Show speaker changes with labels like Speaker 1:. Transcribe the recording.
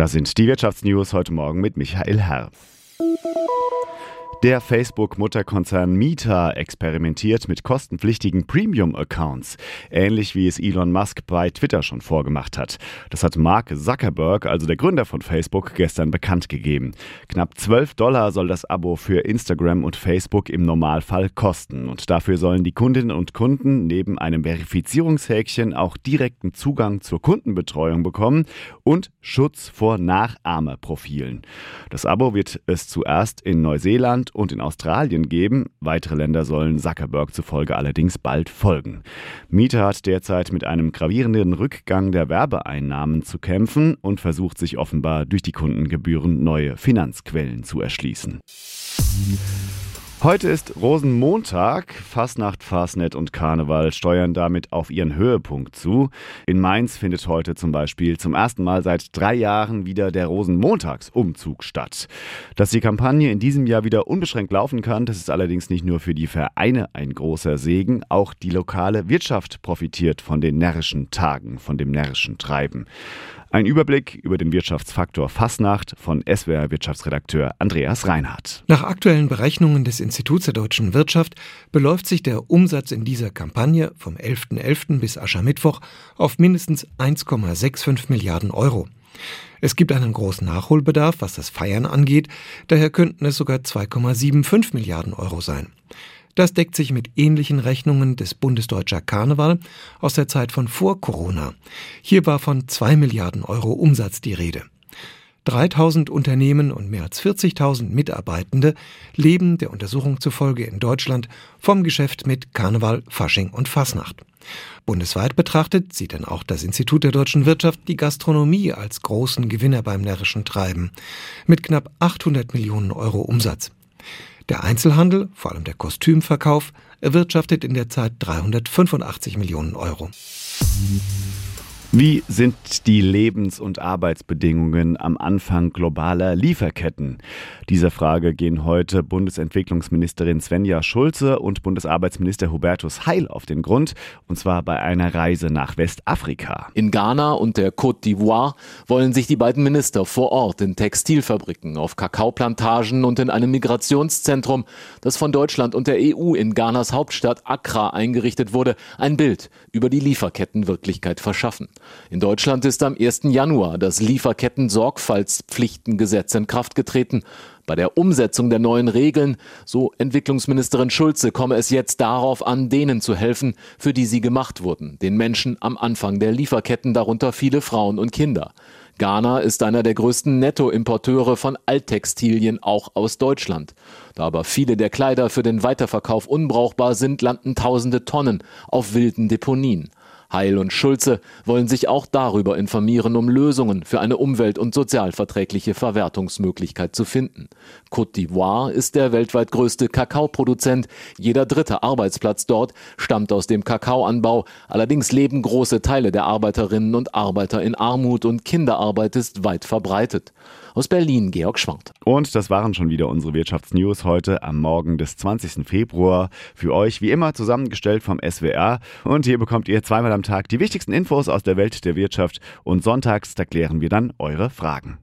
Speaker 1: Das sind die Wirtschaftsnews heute Morgen mit Michael Herr. Der Facebook-Mutterkonzern Meta experimentiert mit kostenpflichtigen Premium-Accounts, ähnlich wie es Elon Musk bei Twitter schon vorgemacht hat. Das hat Mark Zuckerberg, also der Gründer von Facebook, gestern bekannt gegeben. Knapp 12 Dollar soll das Abo für Instagram und Facebook im Normalfall kosten. Und dafür sollen die Kundinnen und Kunden neben einem Verifizierungshäkchen auch direkten Zugang zur Kundenbetreuung bekommen und Schutz vor Nachahmerprofilen. Das Abo wird es zuerst in Neuseeland und in Australien geben. Weitere Länder sollen Zuckerberg zufolge allerdings bald folgen. Mieter hat derzeit mit einem gravierenden Rückgang der Werbeeinnahmen zu kämpfen und versucht sich offenbar durch die Kundengebühren neue Finanzquellen zu erschließen. Heute ist Rosenmontag. Fastnacht, Fastnet und Karneval steuern damit auf ihren Höhepunkt zu. In Mainz findet heute zum Beispiel zum ersten Mal seit drei Jahren wieder der Rosenmontagsumzug statt. Dass die Kampagne in diesem Jahr wieder unbeschränkt laufen kann, das ist allerdings nicht nur für die Vereine ein großer Segen. Auch die lokale Wirtschaft profitiert von den närrischen Tagen, von dem närrischen Treiben. Ein Überblick über den Wirtschaftsfaktor Fasnacht von SWR Wirtschaftsredakteur Andreas Reinhardt.
Speaker 2: Nach aktuellen Berechnungen des Instituts der deutschen Wirtschaft beläuft sich der Umsatz in dieser Kampagne vom 11.11. .11. bis Aschermittwoch auf mindestens 1,65 Milliarden Euro. Es gibt einen großen Nachholbedarf, was das Feiern angeht, daher könnten es sogar 2,75 Milliarden Euro sein. Das deckt sich mit ähnlichen Rechnungen des Bundesdeutscher Karneval aus der Zeit von vor Corona. Hier war von 2 Milliarden Euro Umsatz die Rede. 3000 Unternehmen und mehr als 40.000 Mitarbeitende leben der Untersuchung zufolge in Deutschland vom Geschäft mit Karneval, Fasching und Fasnacht. Bundesweit betrachtet sieht dann auch das Institut der deutschen Wirtschaft die Gastronomie als großen Gewinner beim närrischen Treiben mit knapp 800 Millionen Euro Umsatz. Der Einzelhandel, vor allem der Kostümverkauf, erwirtschaftet in der Zeit 385 Millionen Euro.
Speaker 1: Wie sind die Lebens- und Arbeitsbedingungen am Anfang globaler Lieferketten? Dieser Frage gehen heute Bundesentwicklungsministerin Svenja Schulze und Bundesarbeitsminister Hubertus Heil auf den Grund, und zwar bei einer Reise nach Westafrika.
Speaker 3: In Ghana und der Côte d'Ivoire wollen sich die beiden Minister vor Ort in Textilfabriken, auf Kakaoplantagen und in einem Migrationszentrum, das von Deutschland und der EU in Ghanas Hauptstadt Accra eingerichtet wurde, ein Bild über die Lieferkettenwirklichkeit verschaffen. In Deutschland ist am 1. Januar das Lieferketten-Sorgfaltspflichtengesetz in Kraft getreten. Bei der Umsetzung der neuen Regeln, so Entwicklungsministerin Schulze, komme es jetzt darauf an, denen zu helfen, für die sie gemacht wurden, den Menschen am Anfang der Lieferketten, darunter viele Frauen und Kinder. Ghana ist einer der größten Nettoimporteure von Alttextilien auch aus Deutschland. Da aber viele der Kleider für den Weiterverkauf unbrauchbar sind, landen tausende Tonnen auf wilden Deponien. Heil und Schulze wollen sich auch darüber informieren, um Lösungen für eine umwelt- und sozialverträgliche Verwertungsmöglichkeit zu finden. Côte d'Ivoire ist der weltweit größte Kakaoproduzent. Jeder dritte Arbeitsplatz dort stammt aus dem Kakaoanbau. Allerdings leben große Teile der Arbeiterinnen und Arbeiter in Armut und Kinderarbeit ist weit verbreitet. Aus Berlin Georg Schwandt.
Speaker 1: Und das waren schon wieder unsere Wirtschaftsnews heute am Morgen des 20. Februar. Für euch wie immer zusammengestellt vom SWR. Und hier bekommt ihr zweimal am Tag die wichtigsten Infos aus der Welt der Wirtschaft. Und sonntags, da klären wir dann eure Fragen.